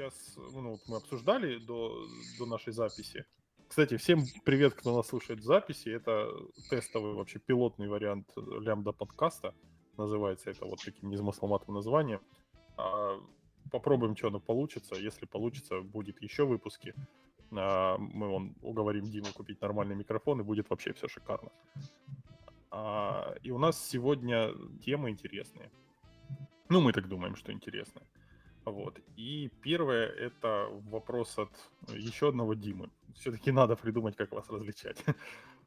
сейчас, ну, вот мы обсуждали до, до нашей записи. Кстати, всем привет, кто нас слушает в записи. Это тестовый вообще пилотный вариант лямбда подкаста. Называется это вот таким незамысловатым названием. А, попробуем, что оно получится. Если получится, будет еще выпуски. А, мы вон, уговорим Диму купить нормальный микрофон, и будет вообще все шикарно. А, и у нас сегодня темы интересные. Ну, мы так думаем, что интересные. Вот. И первое это вопрос от еще одного Димы. Все-таки надо придумать, как вас различать.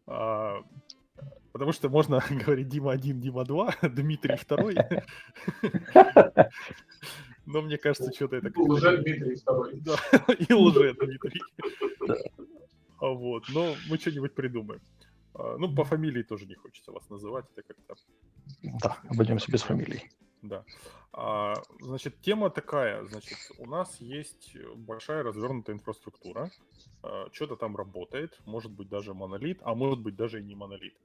А, потому что можно говорить Дима 1, Дима 2, Дмитрий 2. Но мне кажется, что-то это... Лже Дмитрий второй. Да, и лже Дмитрий. А вот, но мы что-нибудь придумаем. А, ну, по фамилии тоже не хочется вас называть, это как-то... Да, обойдемся без фамилий. Да. А, значит, тема такая. Значит, у нас есть большая развернутая инфраструктура. А, что-то там работает. Может быть даже монолит, а может быть даже и не монолит.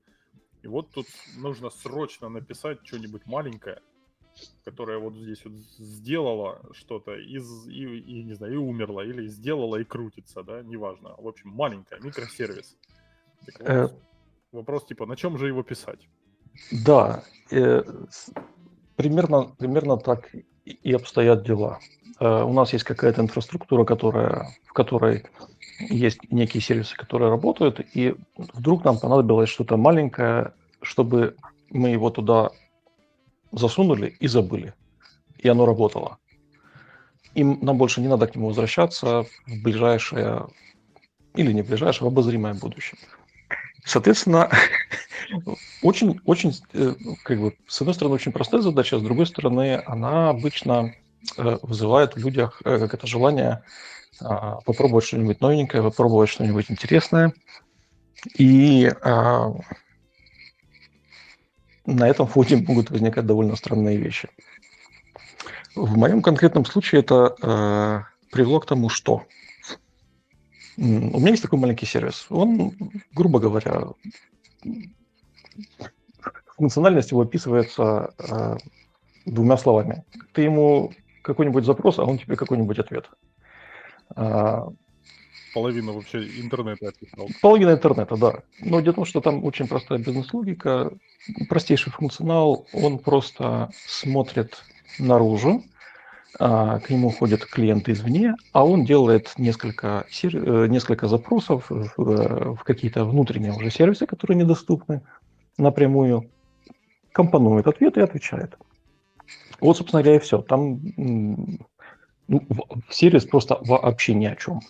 И вот тут нужно срочно написать что-нибудь маленькое, которая вот здесь вот сделала что-то из, и, и, не знаю, и умерла, или сделала и крутится, да, неважно. В общем, маленькая, микросервис. Так вот, э... Вопрос типа, на чем же его писать? Да, э, примерно, примерно так и обстоят дела. Э, у нас есть какая-то инфраструктура, которая, в которой есть некие сервисы, которые работают, и вдруг нам понадобилось что-то маленькое, чтобы мы его туда засунули и забыли. И оно работало. И нам больше не надо к нему возвращаться в ближайшее, или не ближайшее, в обозримое будущее. Соответственно, очень, очень, э, как бы, с одной стороны, очень простая задача, с другой стороны, она обычно э, вызывает в людях э, это желание а, попробовать что-нибудь новенькое, попробовать что-нибудь интересное. И а, на этом фоне могут возникать довольно странные вещи. В моем конкретном случае это привело к тому, что у меня есть такой маленький сервис. Он, грубо говоря, функциональность его описывается э, двумя словами. Ты ему какой-нибудь запрос, а он тебе какой-нибудь ответ. А, половина вообще интернета описал. Половина интернета, да. Но дело в том, что там очень простая бизнес-логика, простейший функционал, он просто смотрит наружу, к нему ходят клиенты извне, а он делает несколько, э, несколько запросов в, в какие-то внутренние уже сервисы, которые недоступны напрямую, компонует ответ и отвечает. Вот, собственно говоря, и все. Там ну, сервис просто вообще ни о чем.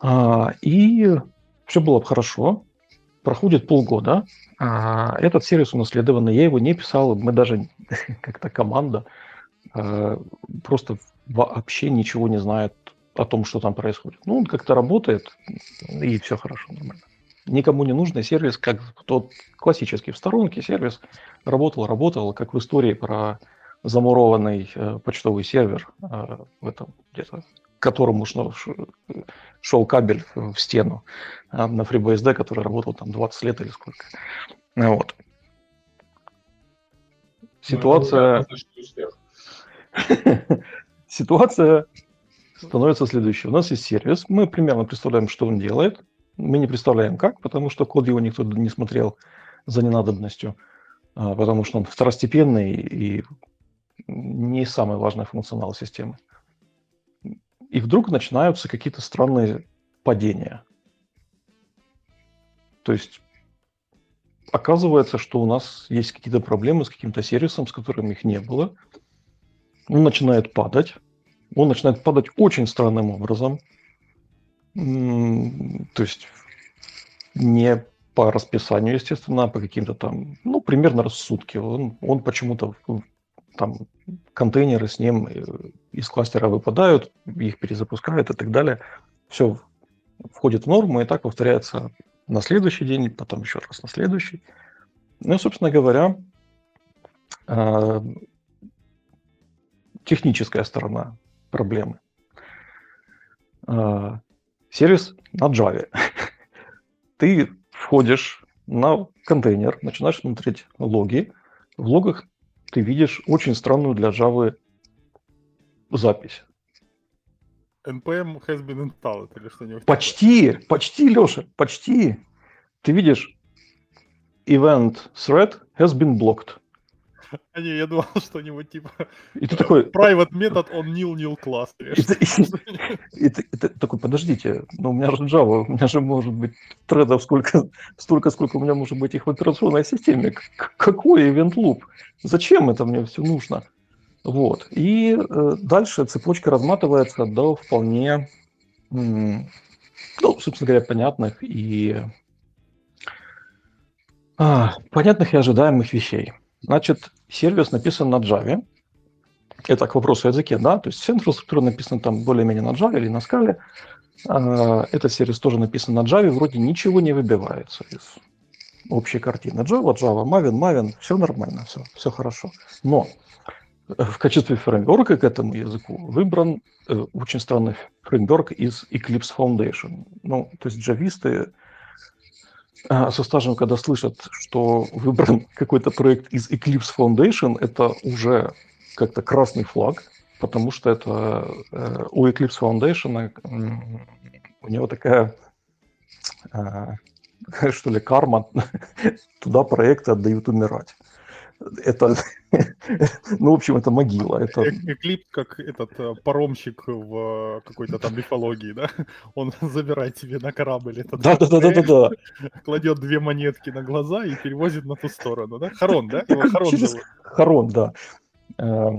А, и все было хорошо. Проходит полгода. А, этот сервис унаследованный. Я его не писал. Мы даже как-то команда а, просто вообще ничего не знает о том, что там происходит. Ну, он как-то работает, и все хорошо, нормально. Никому не нужный сервис, как тот классический в сторонке сервис, работал, работал, как в истории про замурованный э, почтовый сервер э, в этом где-то которому шел, шел кабель в стену а, на FreeBSD, который работал там 20 лет или сколько. Вот. Ситуация... Ситуация становится следующей. У нас есть сервис, мы примерно представляем, что он делает. Мы не представляем как, потому что код его никто не смотрел за ненадобностью, а, потому что он второстепенный и не самый важный функционал системы и вдруг начинаются какие-то странные падения. То есть оказывается, что у нас есть какие-то проблемы с каким-то сервисом, с которым их не было. Он начинает падать. Он начинает падать очень странным образом. То есть не по расписанию, естественно, а по каким-то там, ну, примерно раз в сутки. Он, он почему-то там контейнеры с ним э, из кластера выпадают, их перезапускают и так далее. Все входит в норму, и так повторяется на следующий день, потом еще раз на следующий. Ну собственно говоря, э, техническая сторона проблемы. Э, сервис на Java. Ты входишь на контейнер, начинаешь смотреть логи. В логах ты видишь очень странную для Java запись. NPM has been installed или что-нибудь Почти, такое. почти, Леша, почти. Ты видишь, event thread has been blocked. А не, я думал, что-нибудь типа и ты такой... private метод on nil nil класс. И, и, ты, и ты такой, подождите, ну у меня же Java, у меня же может быть тредов сколько, столько, сколько у меня может быть их в операционной системе. Какой event loop? Зачем это мне все нужно? Вот. И э, дальше цепочка разматывается до вполне, ну, собственно говоря, понятных и а, понятных и ожидаемых вещей. Значит, сервис написан на Java. Это к вопросу о языке, да? То есть вся инфраструктура написана там более-менее на Java или на Scala. А, этот сервис тоже написан на Java, вроде ничего не выбивается из общей картины. Java, Java, Maven, Maven, все нормально, все, все хорошо. Но в качестве фреймворка к этому языку выбран э, очень странный фреймворк из Eclipse Foundation. Ну, то есть джависты э, со стажем, когда слышат, что выбран какой-то проект из Eclipse Foundation, это уже как-то красный флаг, потому что это э, у Eclipse Foundation э, у него такая э, что ли карма, туда проекты отдают умирать это, ну, в общем, это могила. Это... Эклип, как этот э, паромщик в какой-то там мифологии, да? Он забирает себе на корабль этот да, да, да, да, да, да. кладет две монетки на глаза и перевозит на ту сторону, да? Харон, да? Его Харон, Через... Харон да. Э,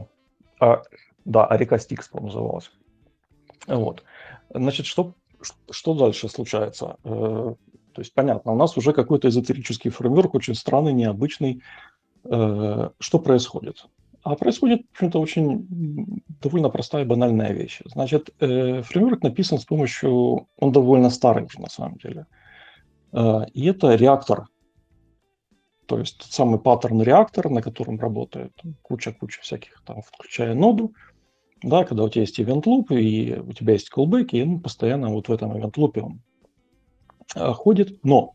а, да, а река Стикс, по-моему, называлась. Вот. Значит, что, что дальше случается? Э, то есть, понятно, у нас уже какой-то эзотерический фреймворк, очень странный, необычный, Э, что происходит? А происходит, в общем-то, очень довольно простая и банальная вещь. Значит, э, фреймворк написан с помощью, он довольно уже на самом деле. Э, и это реактор. То есть тот самый паттерн реактор, на котором работает куча-куча всяких, там, включая ноду. Да, когда у тебя есть event loop, и у тебя есть callback, и он постоянно вот в этом event loop он ходит. Но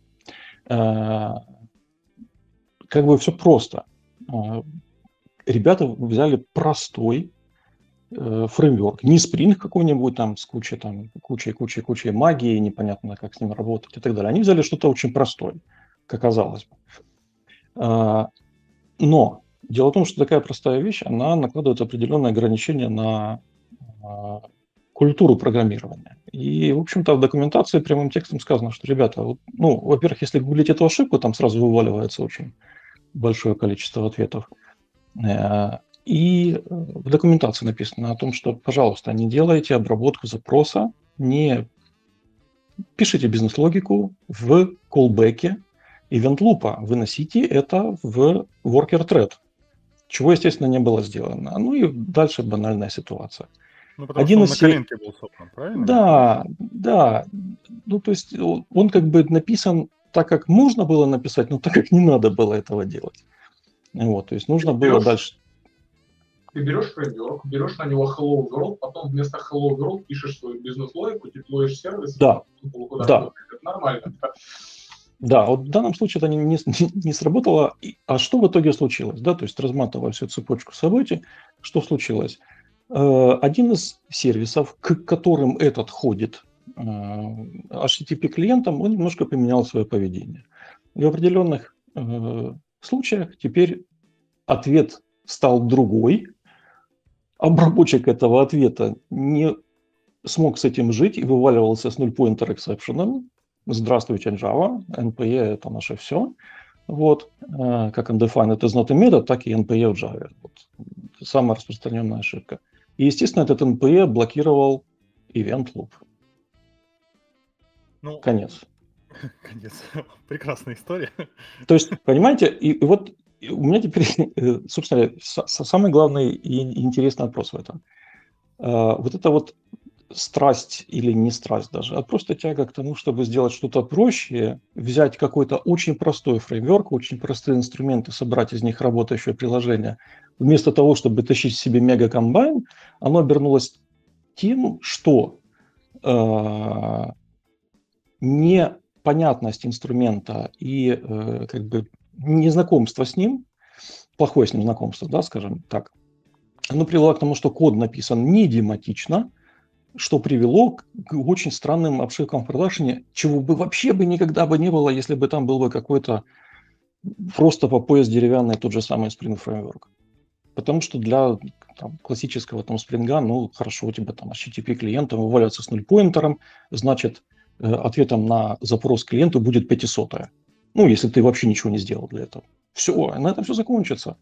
как бы все просто. А, ребята взяли простой э, фреймворк, не Spring какой-нибудь там с кучей, там, кучей, кучей, кучей магии, непонятно, как с ним работать и так далее. Они взяли что-то очень простое, как оказалось бы. А, но дело в том, что такая простая вещь, она накладывает определенные ограничения на а, культуру программирования. И, в общем-то, в документации прямым текстом сказано, что, ребята, ну, во-первых, если гуглить эту ошибку, там сразу вываливается очень большое количество ответов. Э, и э, в документации написано о том, что, пожалуйста, не делайте обработку запроса, не пишите бизнес-логику в callback event лупа, выносите это в worker thread, чего, естественно, не было сделано. Ну и дальше банальная ситуация. Ну, потому Один что он из... на коленке был собран, правильно? Да, да. Ну, то есть он как бы написан так, как можно было написать, но так, как не надо было этого делать. Вот, то есть нужно ты было берешь, дальше... Ты берешь фреймворк, берешь на него Hello World, потом вместо Hello World пишешь свою бизнес-логику, деплоишь сервис, да. да. Это нормально. Да, вот в данном случае это не, не, не сработало. А что в итоге случилось? Да, то есть разматывая всю цепочку событий, что случилось? Э, один из сервисов, к которым этот ходит HTTP-клиентом, он немножко поменял свое поведение. В определенных э, случаях теперь ответ стал другой, обработчик этого ответа не смог с этим жить и вываливался с null-pointer exception. Здравствуйте, Java, NPE – это наше все. Вот, э, как undefined is not a method, так и NPE в Java. Вот. Самая распространенная ошибка. И, естественно, этот NPE блокировал event loop. Ну, конец. Конец. Прекрасная история. То есть, понимаете, и, и вот у меня теперь, э, собственно, самый главный и интересный вопрос в этом. А, вот это вот страсть или не страсть даже, а просто тяга к тому, чтобы сделать что-то проще, взять какой-то очень простой фреймворк, очень простые инструменты, собрать из них работающее приложение, вместо того, чтобы тащить себе мега-комбайн, оно обернулось тем, что э, непонятность инструмента и э, как бы незнакомство с ним, плохое с ним знакомство, да, скажем так, оно привело к тому, что код написан не дематично, что привело к очень странным обшивкам в продакшене, чего бы вообще бы никогда бы не было, если бы там был бы какой-то просто по пояс деревянный тот же самый Spring Framework. Потому что для там, классического там спринга, ну, хорошо, у тебя там HTTP клиент вываливается с нульпоинтером, значит, ответом на запрос клиенту будет 500 Ну, если ты вообще ничего не сделал для этого. Все, на этом все закончится.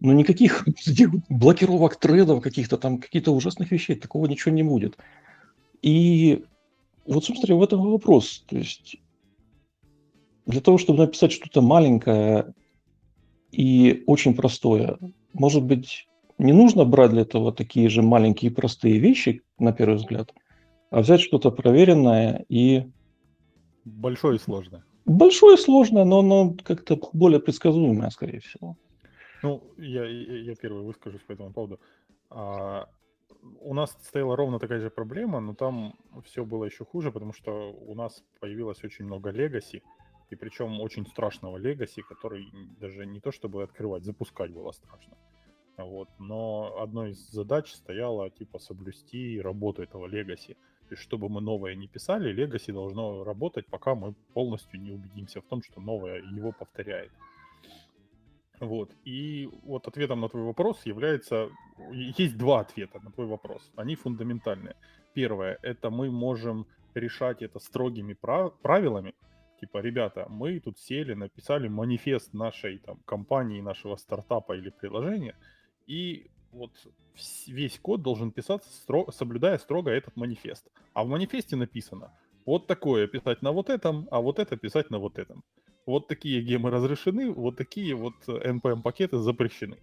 Но никаких блокировок тредов, каких-то там, каких-то ужасных вещей, такого ничего не будет. И вот, собственно, в этом вопрос. То есть для того, чтобы написать что-то маленькое и очень простое, может быть, не нужно брать для этого такие же маленькие простые вещи, на первый взгляд, а взять что-то проверенное и... Большое и сложное. Большое и сложное, но оно как-то более предсказуемое, скорее всего. Ну, я, я первый выскажусь по этому поводу. А, у нас стояла ровно такая же проблема, но там все было еще хуже, потому что у нас появилось очень много легаси, и причем очень страшного легаси, который даже не то чтобы открывать, запускать было страшно. Вот. Но одной из задач стояла типа соблюсти работу этого легаси. То есть, чтобы мы новое не писали, легаси должно работать, пока мы полностью не убедимся в том, что новое его повторяет. Вот. И вот ответом на твой вопрос является... Есть два ответа на твой вопрос. Они фундаментальные. Первое, это мы можем решать это строгими прав... правилами. Типа, ребята, мы тут сели, написали манифест нашей там, компании, нашего стартапа или приложения, и вот весь код должен писаться, строго, соблюдая строго этот манифест. А в манифесте написано, вот такое писать на вот этом, а вот это писать на вот этом вот такие гемы разрешены, вот такие вот NPM-пакеты запрещены.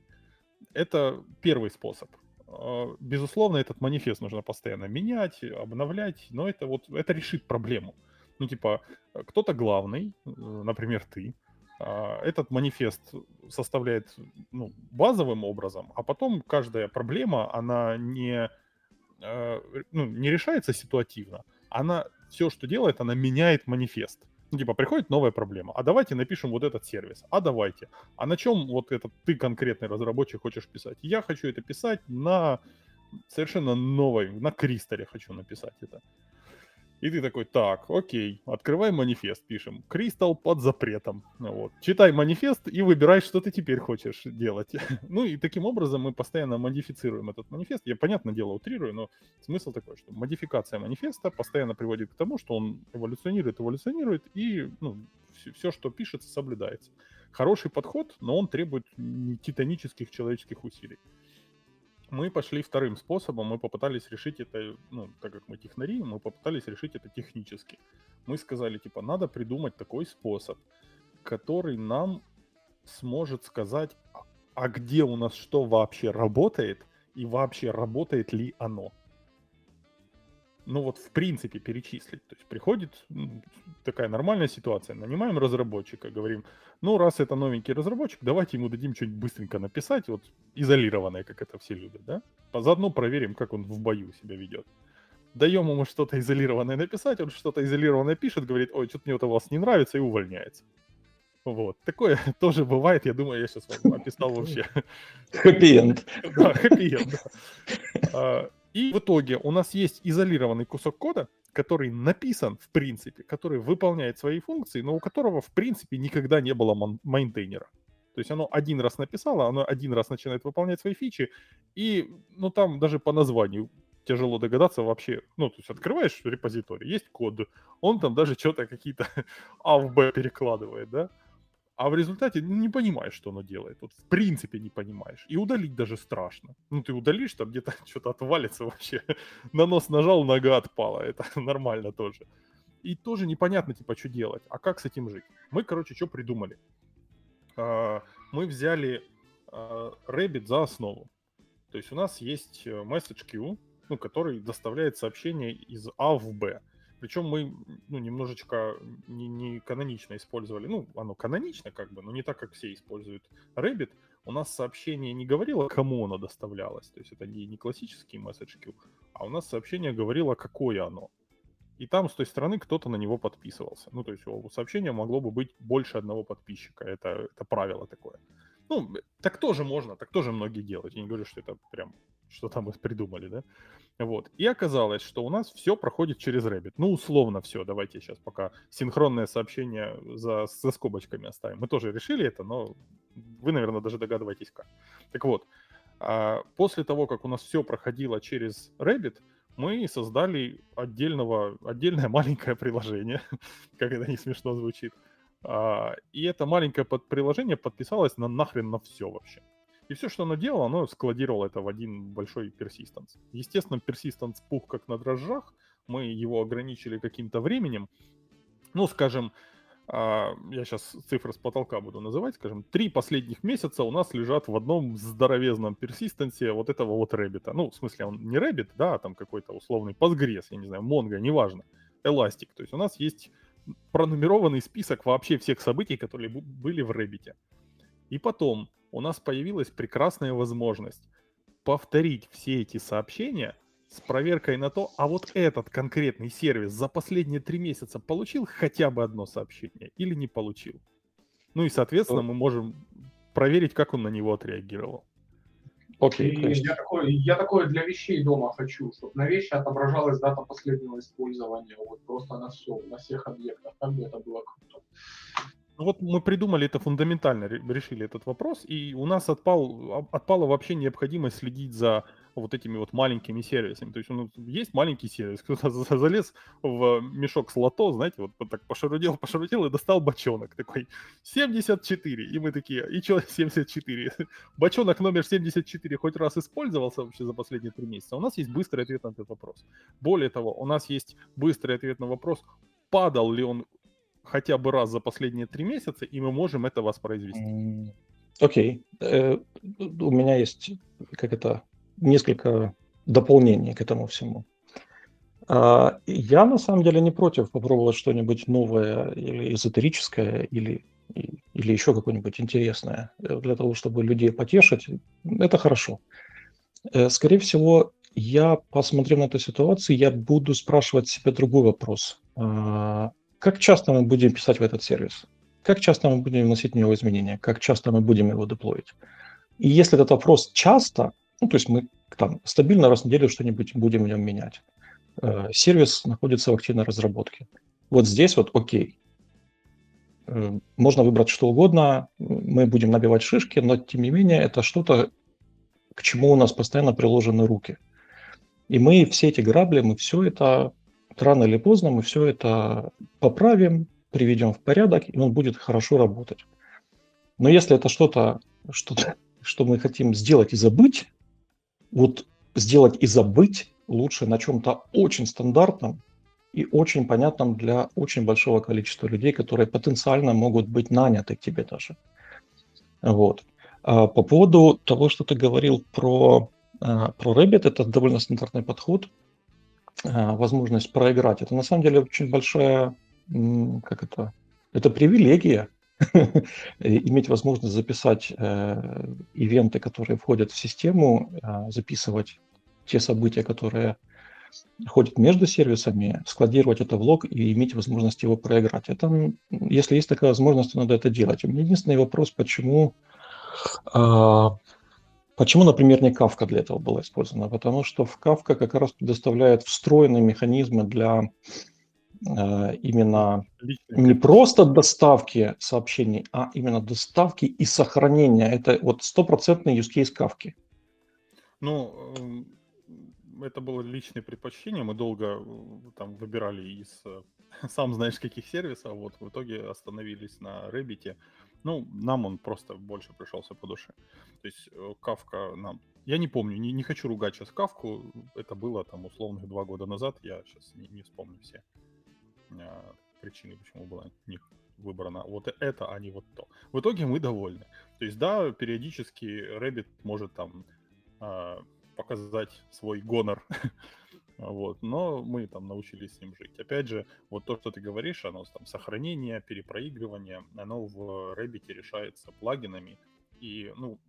Это первый способ. А, безусловно, этот манифест нужно постоянно менять, обновлять, но это вот это решит проблему. Ну, типа, кто-то главный, э, например, ты, этот манифест составляет ну, базовым образом, а потом каждая проблема, она не, э, ну, не решается ситуативно, она все, что делает, она меняет манифест. Ну, типа, приходит новая проблема. А давайте напишем вот этот сервис. А давайте. А на чем вот этот ты конкретный разработчик хочешь писать? Я хочу это писать на совершенно новой, на Кристале хочу написать это. И ты такой, так, окей, открывай манифест, пишем. Кристалл под запретом. Вот. Читай манифест и выбирай, что ты теперь хочешь делать. ну и таким образом мы постоянно модифицируем этот манифест. Я, понятное дело, утрирую, но смысл такой, что модификация манифеста постоянно приводит к тому, что он эволюционирует, эволюционирует, и ну, все, все, что пишется, соблюдается. Хороший подход, но он требует титанических человеческих усилий мы пошли вторым способом, мы попытались решить это, ну, так как мы технари, мы попытались решить это технически. Мы сказали, типа, надо придумать такой способ, который нам сможет сказать, а, а где у нас что вообще работает, и вообще работает ли оно ну вот в принципе перечислить. То есть приходит такая нормальная ситуация, нанимаем разработчика, говорим, ну раз это новенький разработчик, давайте ему дадим что-нибудь быстренько написать, вот изолированное, как это все любят, да? Заодно проверим, как он в бою себя ведет. Даем ему что-то изолированное написать, он что-то изолированное пишет, говорит, ой, что-то мне это у вас не нравится, и увольняется. Вот. Такое тоже бывает, я думаю, я сейчас вам описал вообще. Хэппи-энд. Да, хэппи-энд, да. И в итоге у нас есть изолированный кусок кода, который написан в принципе, который выполняет свои функции, но у которого в принципе никогда не было майнтейнера. То есть оно один раз написало, оно один раз начинает выполнять свои фичи, и ну там даже по названию тяжело догадаться вообще. Ну, то есть открываешь репозиторий, есть код, он там даже что-то какие-то А в Б перекладывает, да? А в результате не понимаешь, что оно делает. Вот в принципе не понимаешь. И удалить даже страшно. Ну, ты удалишь, там где-то что-то отвалится вообще. На нос нажал, нога отпала. Это нормально тоже. И тоже непонятно, типа, что делать. А как с этим жить? Мы, короче, что придумали? А, мы взяли а, Rabbit за основу. То есть у нас есть э, message queue, ну, который доставляет сообщение из А в Б. Причем мы ну, немножечко не, не канонично использовали. Ну, оно канонично как бы, но не так, как все используют Rabbit. У нас сообщение не говорило, кому оно доставлялось. То есть это не, не классический message а у нас сообщение говорило, какое оно. И там с той стороны кто-то на него подписывался. Ну, то есть у сообщения могло бы быть больше одного подписчика. Это, это правило такое. Ну, так тоже можно, так тоже многие делают. Я не говорю, что это прям что-то мы придумали, да? Вот. И оказалось, что у нас все проходит через Rabbit. Ну, условно все. Давайте сейчас пока синхронное сообщение за, за скобочками оставим. Мы тоже решили это, но вы, наверное, даже догадываетесь как. Так вот, а после того, как у нас все проходило через Rabbit, мы создали отдельного, отдельное маленькое приложение, как это не смешно звучит. А, и это маленькое приложение подписалось на нахрен на все вообще. И все, что оно делало, оно складировало это в один большой persistence. Естественно, persistence пух как на дрожжах, мы его ограничили каким-то временем. Ну, скажем, а, я сейчас цифры с потолка буду называть, скажем, три последних месяца у нас лежат в одном здоровезном persistence е вот этого вот Rabbit а. Ну, в смысле, он не Rabbit, да, а там какой-то условный Postgres, я не знаю, Mongo, неважно, Elastic. То есть у нас есть пронумерованный список вообще всех событий, которые были в Rabbit е. И потом у нас появилась прекрасная возможность повторить все эти сообщения с проверкой на то, а вот этот конкретный сервис за последние три месяца получил хотя бы одно сообщение или не получил. Ну и, соответственно, мы можем проверить, как он на него отреагировал. Окей. Okay, я, такое, я такое для вещей дома хочу, чтобы на вещи отображалась дата последнего использования. Вот просто на все, на всех объектах. Как бы это было круто. Ну вот мы придумали это фундаментально, решили этот вопрос, и у нас отпал, отпала вообще необходимость следить за вот этими вот маленькими сервисами. То есть ну, есть маленький сервис, кто-то залез в мешок с лото, знаете, вот, вот так пошарудел, пошарудел и достал бочонок такой 74. И мы такие, и что 74? Бочонок номер 74 хоть раз использовался вообще за последние три месяца? У нас есть быстрый ответ на этот вопрос. Более того, у нас есть быстрый ответ на вопрос, падал ли он хотя бы раз за последние три месяца, и мы можем это воспроизвести. Окей. Okay. Э, у меня есть, как это, несколько дополнений к этому всему. А, я на самом деле не против попробовать что-нибудь новое или эзотерическое, или, или еще какое-нибудь интересное э, для того, чтобы людей потешить. Это хорошо. Э, скорее всего, я, посмотрев на эту ситуацию, я буду спрашивать себе другой вопрос. А, как часто мы будем писать в этот сервис? Как часто мы будем вносить в него изменения? Как часто мы будем его деплоить? И если этот вопрос часто, ну, то есть мы там стабильно раз в неделю что-нибудь будем в нем менять, э, сервис находится в активной разработке. Вот здесь вот окей. Э, можно выбрать что угодно, мы будем набивать шишки, но тем не менее это что-то, к чему у нас постоянно приложены руки. И мы все эти грабли, мы все это рано или поздно мы все это поправим, приведем в порядок, и он будет хорошо работать. Но если это что-то, что, что мы хотим сделать и забыть, вот сделать и забыть лучше на чем-то очень стандартном и очень понятном для очень большого количества людей, которые потенциально могут быть наняты к тебе даже. Вот. А по поводу того, что ты говорил про, а, про Rabbit, это довольно стандартный подход – возможность проиграть. Это на самом деле очень большая, как это, это привилегия, иметь возможность записать э, ивенты, которые входят в систему, э, записывать те события, которые ходят между сервисами, складировать это в лог и иметь возможность его проиграть. Это, если есть такая возможность, то надо это делать. У меня единственный вопрос, почему э, Почему, например, не Kafka для этого была использована? Потому что в Kafka как раз предоставляет встроенные механизмы для э, именно не просто доставки сообщений, а именно доставки и сохранения. Это вот стопроцентный use case Kafka. Ну, эм, это было личное предпочтение. Мы долго э, там выбирали из э, сам знаешь каких сервисов. Вот в итоге остановились на Рэббите. Ну, нам он просто больше пришелся по душе. То есть Кавка нам... Я не помню, не, не хочу ругать сейчас Кавку. Это было там условных два года назад. Я сейчас не, не вспомню все а, причины, почему была не выбрана вот это, а не вот то. В итоге мы довольны. То есть, да, периодически Rabbit может там а, показать свой гонор Вот, но мы там научились с ним жить. Опять же, вот то, что ты говоришь, оно там сохранение, перепроигрывание, оно в Rabbit решается плагинами. И, ну,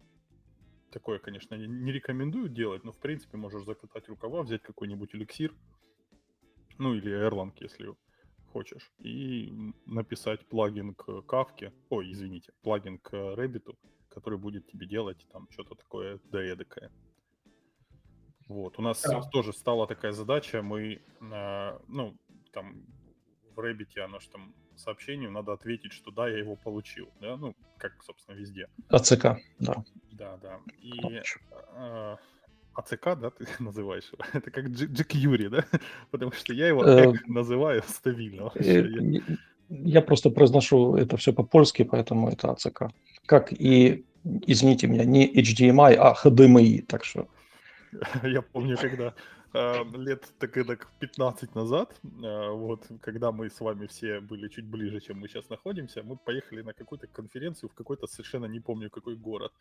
такое, конечно, не рекомендую делать, но, в принципе, можешь закатать рукава, взять какой-нибудь эликсир, ну, или Erlang, если хочешь, и написать плагин к Kafka, ой, извините, плагин к Rabbit, который будет тебе делать там что-то такое доэдакое. Вот, у нас да. тоже стала такая задача, мы, э, ну, там в Рэббите оно что там сообщению надо ответить, что да, я его получил, да, ну, как, собственно, везде. АЦК, да. Да, да. И э, АЦК, да, ты называешь? Это как GQuery, да? Потому что я его э, называю стабильно. Э, я просто произношу это все по-польски, поэтому это АЦК. Как и, извините меня, не HDMI, а HDMI, так что... Я помню, когда э, лет так так 15 назад, э, вот, когда мы с вами все были чуть ближе, чем мы сейчас находимся, мы поехали на какую-то конференцию в какой-то совершенно не помню какой город.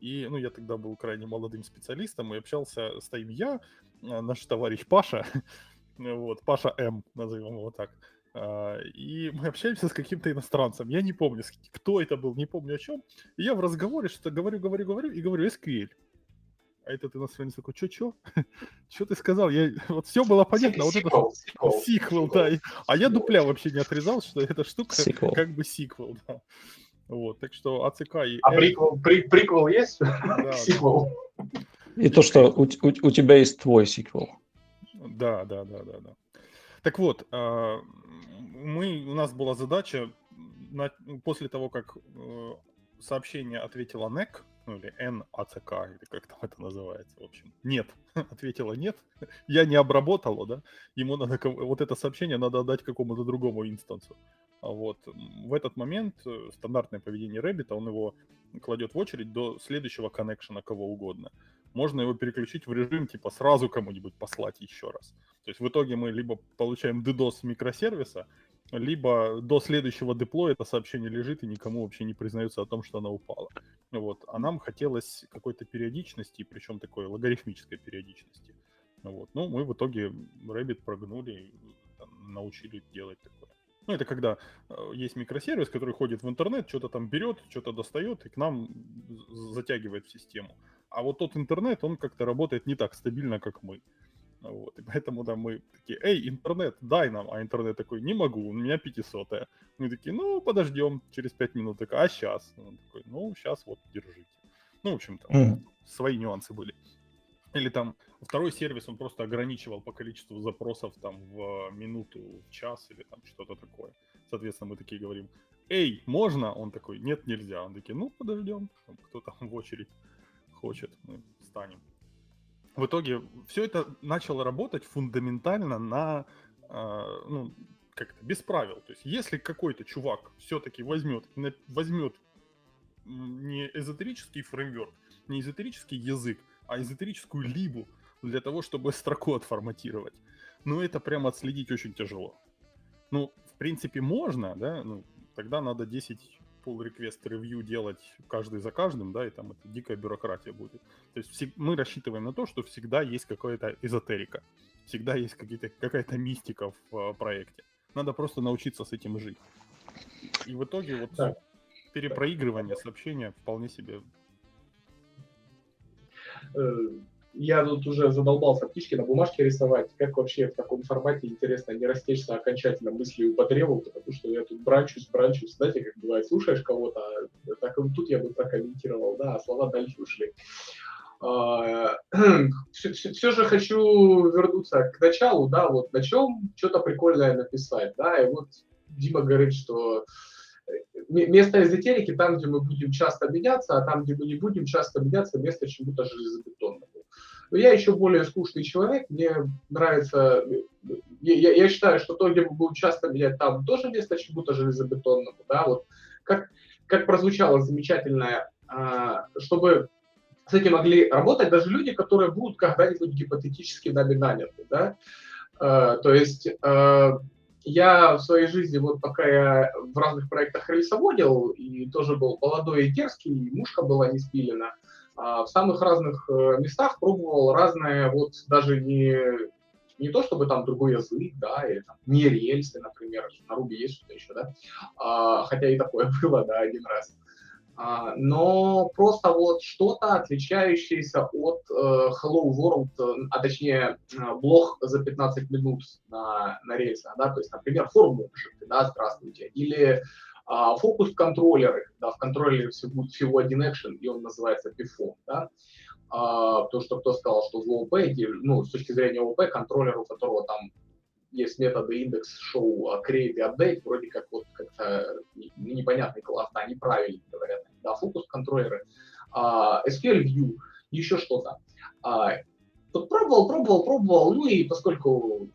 И, ну, я тогда был крайне молодым специалистом и общался с таким я, э, наш товарищ Паша, вот, Паша М, назовем его так. И мы общаемся с каким-то иностранцем. Я не помню, кто это был, не помню о чем. И я в разговоре что-то говорю, говорю, говорю, и говорю SQL. А этот иностранец такой, чё-чё? Чё ты сказал? Я... Вот все было понятно. Вот это сиквел, да. А я дупля вообще не отрезал, что эта штука как бы сиквел, да. Вот, так что АЦК и... А приквел, при, приквел есть? Да, сиквел. И то, что у, у, у тебя есть твой сиквел. Да, да, да, да, да. Так вот, а, мы, у нас была задача, на, после того, как э, сообщение ответила NEC, ну или NACK, или как там это называется, в общем. Нет, ответила нет, я не обработала, да, ему надо, вот это сообщение надо отдать какому-то другому инстансу. А вот в этот момент э, стандартное поведение Rabbit, он его кладет в очередь до следующего коннекшена кого угодно. Можно его переключить в режим, типа, сразу кому-нибудь послать еще раз. То есть в итоге мы либо получаем DDoS микросервиса, либо до следующего деплоя это сообщение лежит и никому вообще не признается о том, что она упала. Вот. А нам хотелось какой-то периодичности, причем такой логарифмической периодичности. Вот. Ну, мы в итоге Rabbit прогнули, там, научили делать такое. Ну, это когда э, есть микросервис, который ходит в интернет, что-то там берет, что-то достает и к нам затягивает в систему. А вот тот интернет, он как-то работает не так стабильно, как мы. Вот, и поэтому да, мы такие, эй, интернет, дай нам, а интернет такой, не могу, у меня 500 -е. Мы такие, ну, подождем, через 5 минут, так, а сейчас? Он такой, ну, сейчас вот, держите. Ну, в общем-то, mm. свои нюансы были. Или там второй сервис, он просто ограничивал по количеству запросов там в минуту, в час или там что-то такое. Соответственно, мы такие говорим, эй, можно? Он такой, нет, нельзя. Он такие, ну, подождем, кто там в очередь хочет, мы станем в итоге все это начало работать фундаментально на, э, ну, как-то без правил. То есть, если какой-то чувак все-таки возьмет, возьмет не эзотерический фреймворк, не эзотерический язык, а эзотерическую либу для того, чтобы строку отформатировать, ну, это прямо отследить очень тяжело. Ну, в принципе, можно, да, ну, тогда надо 10 pull request review делать каждый за каждым, да, и там это дикая бюрократия будет. То есть мы рассчитываем на то, что всегда есть какая-то эзотерика, всегда есть какие-то, какая-то мистика в э, проекте. Надо просто научиться с этим жить. И в итоге вот да. перепроигрывание сообщения вполне себе э, я тут уже задолбался птички на бумажке рисовать. Как вообще в таком формате, интересно, не растечься окончательно мыслью по древу, потому что я тут бранчусь, бранчусь. Знаете, как бывает, слушаешь кого-то, а так тут я бы прокомментировал, да, а слова дальше ушли. все, все, все же хочу вернуться к началу, да, вот на чем что-то прикольное написать, да, и вот Дима говорит, что э, место эзотерики там, где мы будем часто меняться, а там, где мы не будем часто меняться, место чему-то железобетонному. Но я еще более скучный человек, мне нравится, я, я считаю, что то, где мы будем часто менять, там тоже место чему-то железобетонному, да, вот. Как, как прозвучало замечательное, а, чтобы с этим могли работать даже люди, которые будут когда-нибудь гипотетически нами наняты, да, а, то есть а, я в своей жизни, вот пока я в разных проектах рельсоводил, и тоже был молодой и дерзкий, и мушка была не спилена, в самых разных э, местах пробовал разные, вот даже не, не то чтобы там другой язык, да, или там не рельсы, например, на Руби есть что-то еще, да, а, хотя и такое было, да, один раз. А, но просто вот что-то отличающееся от э, Hello World, э, а точнее э, блог за 15 минут на, на рельсах, да, то есть, например, форум да, здравствуйте, или А, фокус-контроллеры, да, в контроллере всего, будет всего один экшен, и он называется PFOM, да. А, то, что кто сказал, что в ООП, ну, с точки зрения ООП, контроллер, у которого там есть методы индекс, шоу, create и update, вроде как вот как-то непонятный класс, да, неправильно говорят, да, фокус-контроллеры, а, SQL View, еще что-то. А, вот пробовал, пробовал, пробовал, ну и поскольку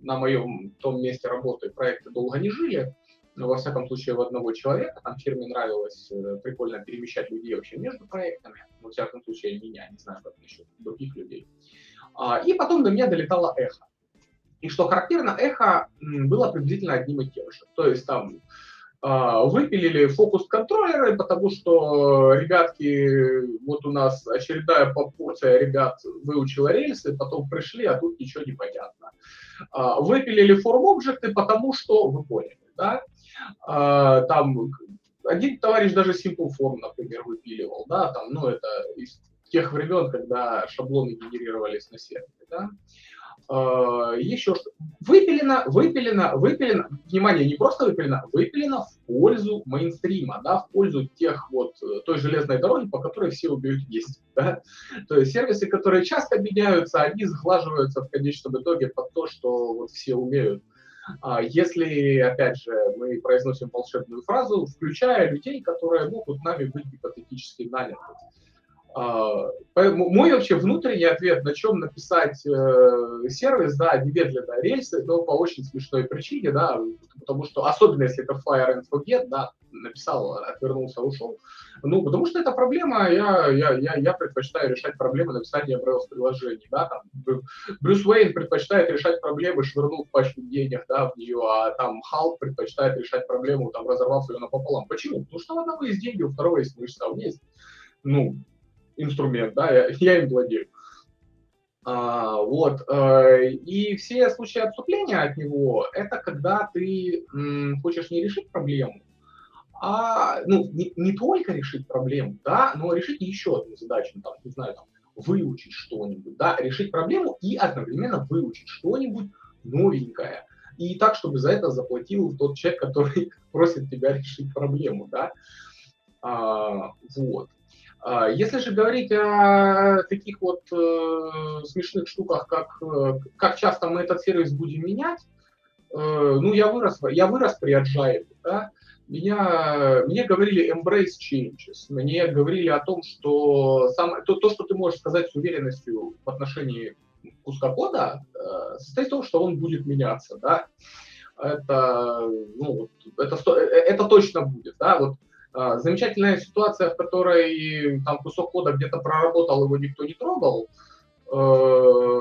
на моем том месте работы проекты долго не жили, но во всяком случае в одного человека, там фирме нравилось э, прикольно перемещать людей вообще между проектами, во всяком случае меня, не знаю, как насчет других людей. А, и потом до меня долетало эхо. И что характерно, эхо было приблизительно одним и тем же. То есть там а, выпилили фокус-контроллеры, потому что, ребятки, вот у нас очередная порция ребят выучила рельсы, потом пришли, а тут ничего не понятно. А, выпилили форм-объекты, потому что, вы поняли, да, там один товарищ даже Simple Form, например, выпиливал, да, там, ну, это из тех времен, когда шаблоны генерировались на сервере, да. А, еще что выпилено, выпилено, выпилено, внимание, не просто выпилено, выпилено в пользу мейнстрима, да, в пользу тех вот, э, той железной дороги, по которой все умеют есть, да. То есть сервисы, которые часто объединяются, они сглаживаются в конечном итоге под то, что вот все умеют. А если, опять же, мы произносим волшебную фразу, включая людей, которые могут нами быть гипотетически наняты. А, мой вообще внутренний ответ, на чем написать э, сервис, да, немедленно рельсы, но по очень смешной причине, да, потому что, особенно если это Fire and Forget, да, написал, отвернулся, ушел, ну, потому что это проблема, я, я, я, я предпочитаю решать проблемы написания Braille-приложений, да, там, Брюс Уэйн предпочитает решать проблемы, швырнув пачку денег, да, в нее, а там Халк предпочитает решать проблему, там, разорвав ее напополам. Почему? Потому что у одного есть деньги, у второго есть мышца, у меня есть, ну, инструмент, да, я, я им владею. А, вот, э, и все случаи отступления от него, это когда ты м, хочешь не решить проблему, а, ну, не, не только решить проблему, да, но решить еще одну задачу, ну, там, не знаю, там, выучить что-нибудь, да, решить проблему и одновременно выучить что-нибудь новенькое. И так, чтобы за это заплатил тот человек, который просит тебя решить проблему, да. А, вот. А, если же говорить о таких вот э, смешных штуках, как, э, как часто мы этот сервис будем менять, э, ну, я вырос, я вырос при Agile, да, меня, мне говорили embrace changes, мне говорили о том, что сам, то, то, что ты можешь сказать с уверенностью в отношении куска кода, э, состоит в том, что он будет меняться, да, это, ну, это, это, это точно будет, да, вот замечательная ситуация, в которой там кусок кода где-то проработал, его никто не трогал. Э,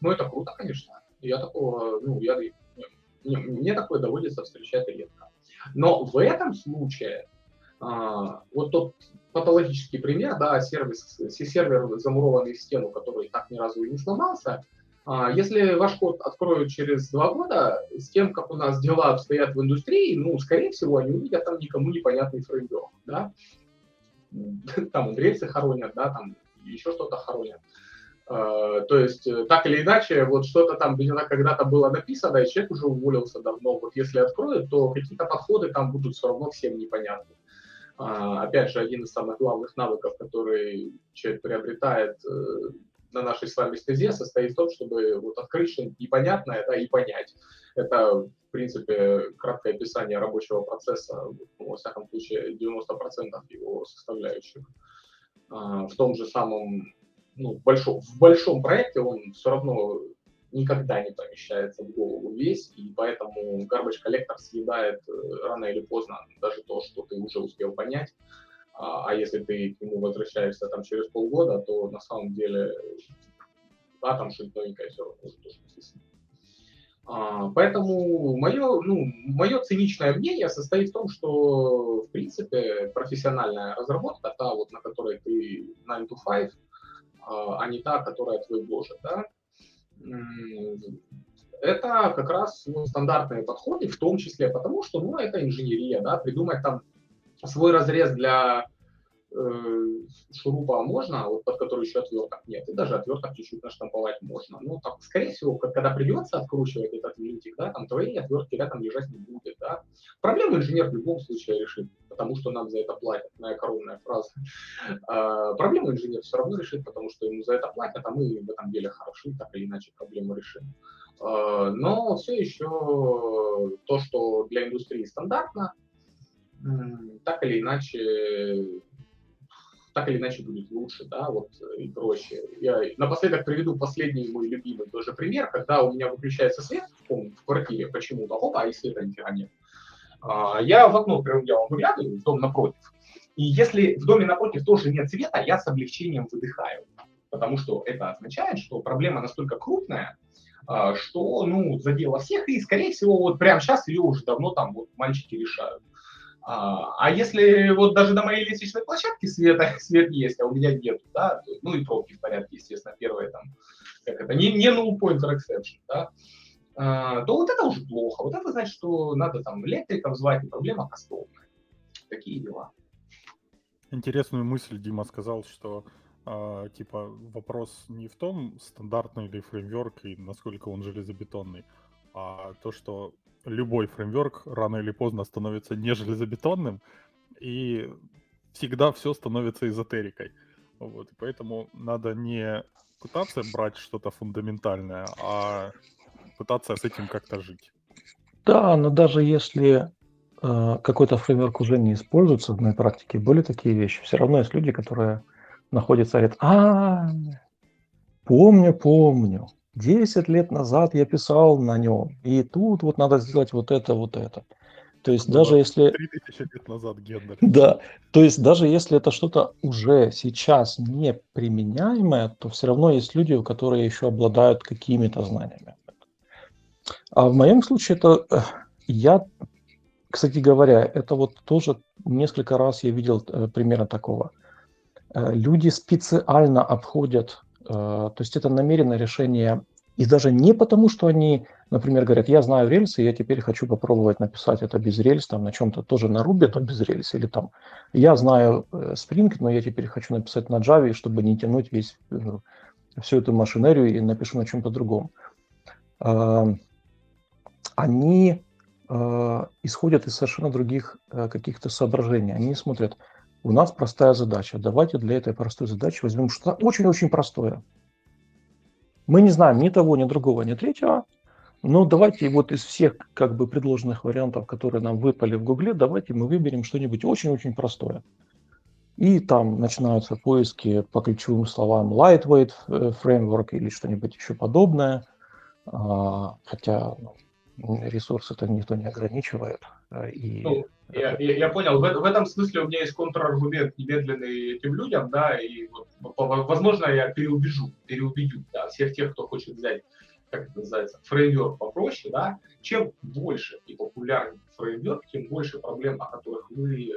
ну, это круто, конечно. Я такого, ну, я, мне такое доводится встречать редко. Но в этом случае, а, вот тот патологический пример, да, сервис, сервер замурованный в стену, который так ни разу и не сломался, а, если ваш код откроют через два года, с тем, как у нас дела обстоят в индустрии, ну, скорее всего, они увидят там никому непонятный фреймворк, да. Там рельсы хоронят, да, там еще что-то хоронят. А, то есть, э, так или иначе, вот что-то там где-то когда-то было написано, и человек уже уволился давно. Вот если откроют, то какие-то подходы там будут все равно всем непонятны. А, опять же, один из самых главных навыков, который человек приобретает э, на нашей с вами стезе состоит в том, чтобы вот открыть что-нибудь непонятное да, и понять. Это, в принципе, краткое описание рабочего процесса, ну, во всяком случае, 90% его составляющих. А, в том же самом, ну, большом, в большом проекте он все равно никогда не помещается в голову весь, и поэтому garbage коллектор съедает э, рано или поздно даже то, что ты уже успел понять, а, а если ты к нему возвращаешься там через полгода, то на самом деле, да, там что-то новенькое все равно тоже написано. А, поэтому мое, ну, мое циничное мнение состоит в том, что, в принципе, профессиональная разработка, та, вот, на которой ты 9 to 5, а, а не та, которая твой бложит, да, это как раз ну, стандартные подходы, в том числе потому, что, ну, это инженерия, да, придумать там свой разрез для э, шурупа можно, вот под который еще отверток нет, и даже отверток чуть-чуть наштамповать можно. Ну, так, скорее всего, когда придется откручивать этот винтик, да, там твои отвертки рядом лежать не будет, да. Проблему инженер в любом случае решит, потому что нам за это платят, моя коронная фраза. А, проблему инженер все равно решит, потому что ему за это платят, а мы в этом деле хороши, так или иначе проблему решим. А, но все еще то, что для индустрии стандартно, так или иначе так или иначе будет лучше, да, вот и проще. Я напоследок приведу последний мой любимый тоже пример, когда у меня выключается свет в, в квартире почему-то, опа, и света нифига нет. А, я в окно первым делом выглядываю, в дом напротив, и если в доме напротив тоже нет света, я с облегчением выдыхаю, потому что это означает, что проблема настолько крупная, а, что, ну, задела всех, и, скорее всего, вот прямо сейчас ее уже давно там вот мальчики решают. А, а если вот даже на моей лестничной площадке света, свет есть, а у меня нет, да, ну и пробки в порядке, естественно, первое там, как это, не, не null pointer exception, да, а, то вот это уже плохо. Вот это значит, что надо там электриков звать, и проблема кастовная. Такие дела. Интересную мысль Дима сказал, что э, типа вопрос не в том, стандартный ли фреймворк и насколько он железобетонный, а то, что любой фреймворк рано или поздно становится не железобетонным, и всегда все становится эзотерикой. Вот, и поэтому надо не пытаться брать что-то фундаментальное, а пытаться с этим как-то жить. Да, но даже если э, какой-то фреймворк уже не используется в моей практике, были такие вещи, все равно есть люди, которые находятся и говорят, а, помню, помню, 10 лет назад я писал на нем, и тут вот надо сделать вот это, вот это. То есть даже если... 3000 лет назад гендер. Да, то есть даже если это что-то уже сейчас не применяемое, то все равно есть люди, которые еще обладают какими-то знаниями. А в моем случае это э, я, кстати говоря, это вот тоже несколько раз я видел э, примерно такого. Э, люди специально обходят то есть это намеренное решение, и даже не потому, что они, например, говорят, я знаю рельсы, я теперь хочу попробовать написать это без рельс, там на чем-то тоже на Ruby, но без рельс, или там, я знаю э, Spring, но я теперь хочу написать на Java, чтобы не тянуть весь, э, всю эту машинерию и напишу на чем-то другом. Они исходят из совершенно других каких-то соображений. Они смотрят, у нас простая задача. Давайте для этой простой задачи возьмем что-то очень-очень простое. Мы не знаем ни того, ни другого, ни третьего, но давайте вот из всех как бы предложенных вариантов, которые нам выпали в Гугле, давайте мы выберем что-нибудь очень-очень простое. И там начинаются поиски по ключевым словам lightweight э, framework или что-нибудь еще подобное. А, хотя ну, ресурсы это никто не ограничивает. И ну, я, я, я понял. В, в этом смысле у меня есть контраргумент немедленный этим людям, да, и вот, возможно, я переубежу, переубедю, да, всех тех, кто хочет взять, как это называется, фреймворк попроще, да, чем больше и популярнее фреймворк, тем больше проблем, о которых вы э,